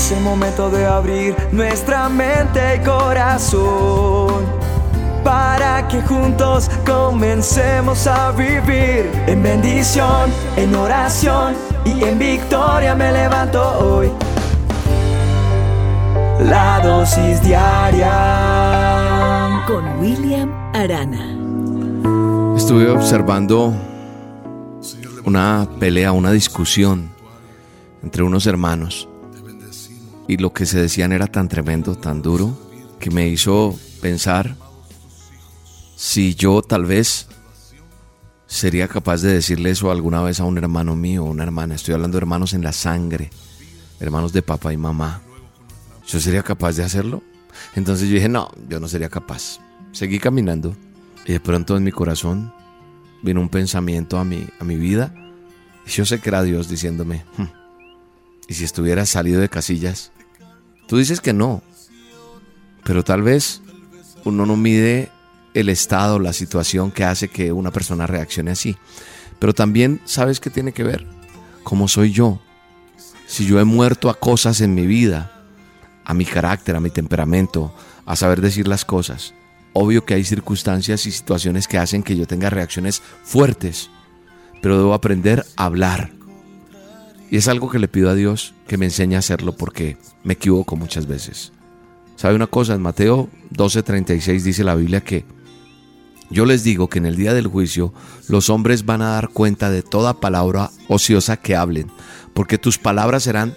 Es el momento de abrir nuestra mente y corazón para que juntos comencemos a vivir en bendición, en oración y en victoria me levanto hoy. La dosis diaria con William Arana. Estuve observando una pelea, una discusión entre unos hermanos y lo que se decían era tan tremendo, tan duro, que me hizo pensar si yo tal vez sería capaz de decirle eso alguna vez a un hermano mío una hermana. Estoy hablando de hermanos en la sangre, hermanos de papá y mamá. ¿Yo sería capaz de hacerlo? Entonces yo dije, no, yo no sería capaz. Seguí caminando y de pronto en mi corazón vino un pensamiento a mi, a mi vida y yo sé que era Dios diciéndome, hmm, ¿y si estuvieras salido de casillas? Tú dices que no, pero tal vez uno no mide el estado, la situación que hace que una persona reaccione así. Pero también sabes que tiene que ver cómo soy yo. Si yo he muerto a cosas en mi vida, a mi carácter, a mi temperamento, a saber decir las cosas. Obvio que hay circunstancias y situaciones que hacen que yo tenga reacciones fuertes, pero debo aprender a hablar, y es algo que le pido a Dios que me enseñe a hacerlo porque me equivoco muchas veces. ¿Sabe una cosa? En Mateo 12:36 dice la Biblia que yo les digo que en el día del juicio los hombres van a dar cuenta de toda palabra ociosa que hablen, porque tus palabras serán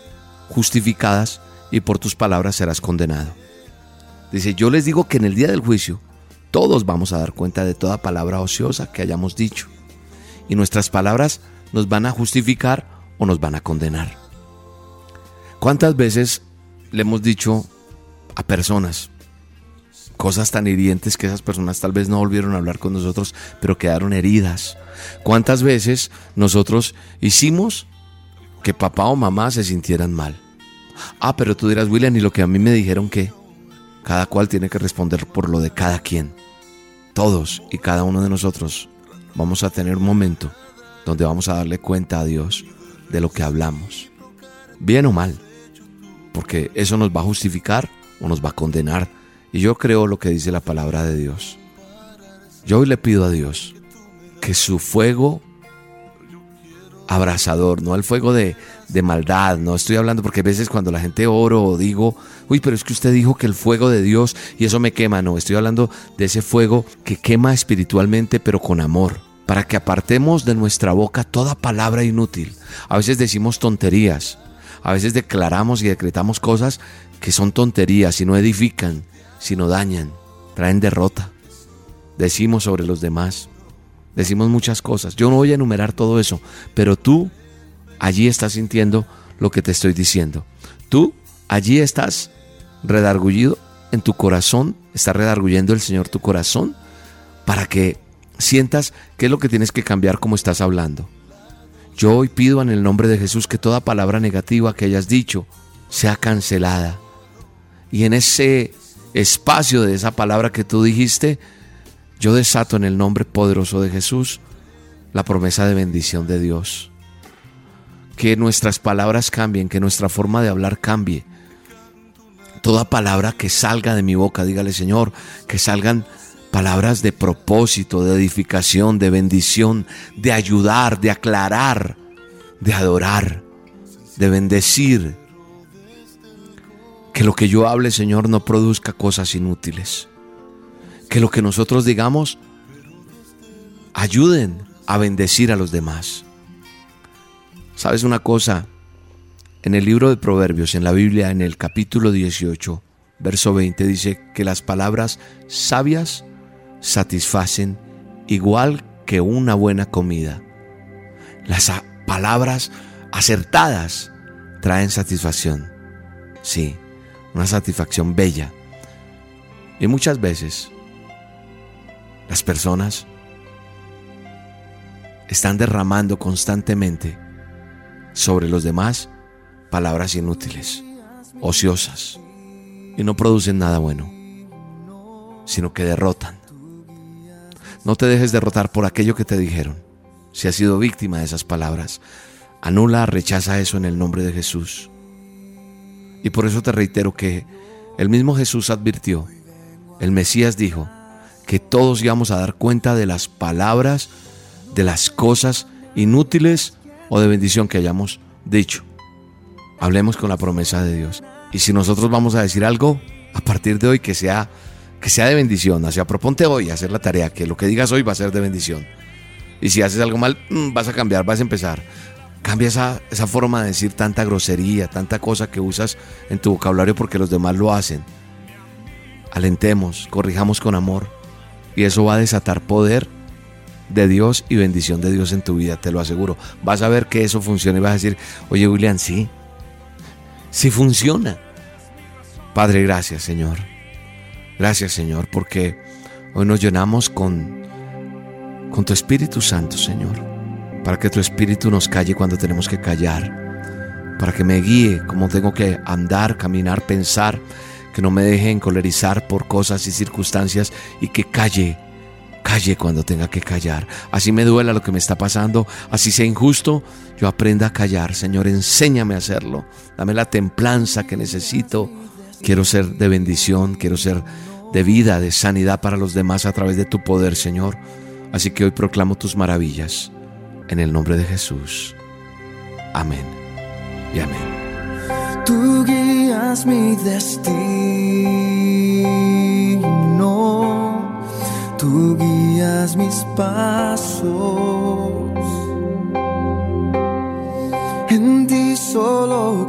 justificadas y por tus palabras serás condenado. Dice, yo les digo que en el día del juicio todos vamos a dar cuenta de toda palabra ociosa que hayamos dicho. Y nuestras palabras nos van a justificar nos van a condenar. ¿Cuántas veces le hemos dicho a personas cosas tan hirientes que esas personas tal vez no volvieron a hablar con nosotros, pero quedaron heridas? ¿Cuántas veces nosotros hicimos que papá o mamá se sintieran mal? Ah, pero tú dirás, William, y lo que a mí me dijeron que cada cual tiene que responder por lo de cada quien. Todos y cada uno de nosotros vamos a tener un momento donde vamos a darle cuenta a Dios de lo que hablamos, bien o mal, porque eso nos va a justificar o nos va a condenar. Y yo creo lo que dice la palabra de Dios. Yo hoy le pido a Dios que su fuego abrasador, no el fuego de, de, maldad, no estoy hablando porque a veces cuando la gente oro o digo, uy, pero es que usted dijo que el fuego de Dios y eso me quema, no, estoy hablando de ese fuego que quema espiritualmente pero con amor para que apartemos de nuestra boca toda palabra inútil. A veces decimos tonterías, a veces declaramos y decretamos cosas que son tonterías y no edifican, sino dañan, traen derrota. Decimos sobre los demás, decimos muchas cosas. Yo no voy a enumerar todo eso, pero tú allí estás sintiendo lo que te estoy diciendo. Tú allí estás redargullido en tu corazón, está redarguyendo el Señor tu corazón para que sientas qué es lo que tienes que cambiar como estás hablando. Yo hoy pido en el nombre de Jesús que toda palabra negativa que hayas dicho sea cancelada. Y en ese espacio de esa palabra que tú dijiste, yo desato en el nombre poderoso de Jesús la promesa de bendición de Dios. Que nuestras palabras cambien, que nuestra forma de hablar cambie. Toda palabra que salga de mi boca, dígale Señor, que salgan palabras de propósito, de edificación, de bendición, de ayudar, de aclarar, de adorar, de bendecir. Que lo que yo hable, Señor, no produzca cosas inútiles. Que lo que nosotros digamos ayuden a bendecir a los demás. ¿Sabes una cosa? En el libro de Proverbios, en la Biblia, en el capítulo 18, verso 20, dice que las palabras sabias satisfacen igual que una buena comida. Las palabras acertadas traen satisfacción. Sí, una satisfacción bella. Y muchas veces las personas están derramando constantemente sobre los demás palabras inútiles, ociosas, y no producen nada bueno, sino que derrotan. No te dejes derrotar por aquello que te dijeron. Si has sido víctima de esas palabras, anula, rechaza eso en el nombre de Jesús. Y por eso te reitero que el mismo Jesús advirtió, el Mesías dijo, que todos íbamos a dar cuenta de las palabras, de las cosas inútiles o de bendición que hayamos dicho. Hablemos con la promesa de Dios. Y si nosotros vamos a decir algo, a partir de hoy que sea que sea de bendición. Hacia proponte hoy a hacer la tarea, que lo que digas hoy va a ser de bendición. Y si haces algo mal, mm, vas a cambiar, vas a empezar. Cambia esa, esa forma de decir tanta grosería, tanta cosa que usas en tu vocabulario porque los demás lo hacen. Alentemos, corrijamos con amor. Y eso va a desatar poder de Dios y bendición de Dios en tu vida, te lo aseguro. Vas a ver que eso funciona y vas a decir, oye William, sí, sí funciona. Padre, gracias Señor. Gracias Señor, porque hoy nos llenamos con, con tu Espíritu Santo, Señor, para que tu Espíritu nos calle cuando tenemos que callar, para que me guíe cómo tengo que andar, caminar, pensar, que no me deje encolerizar por cosas y circunstancias y que calle calle cuando tenga que callar. Así me duela lo que me está pasando, así sea injusto, yo aprenda a callar. Señor, enséñame a hacerlo. Dame la templanza que necesito. Quiero ser de bendición, quiero ser de vida, de sanidad para los demás a través de tu poder, Señor. Así que hoy proclamo tus maravillas. En el nombre de Jesús. Amén. Y amén. Tú guías mi destino tú guías mis pasos. En ti solo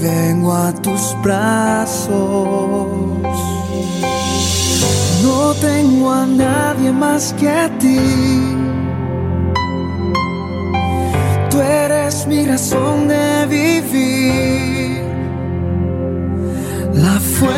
Vengo a tus brazos. No tengo a nadie más que a ti. Tú eres mi razón de vivir la fuente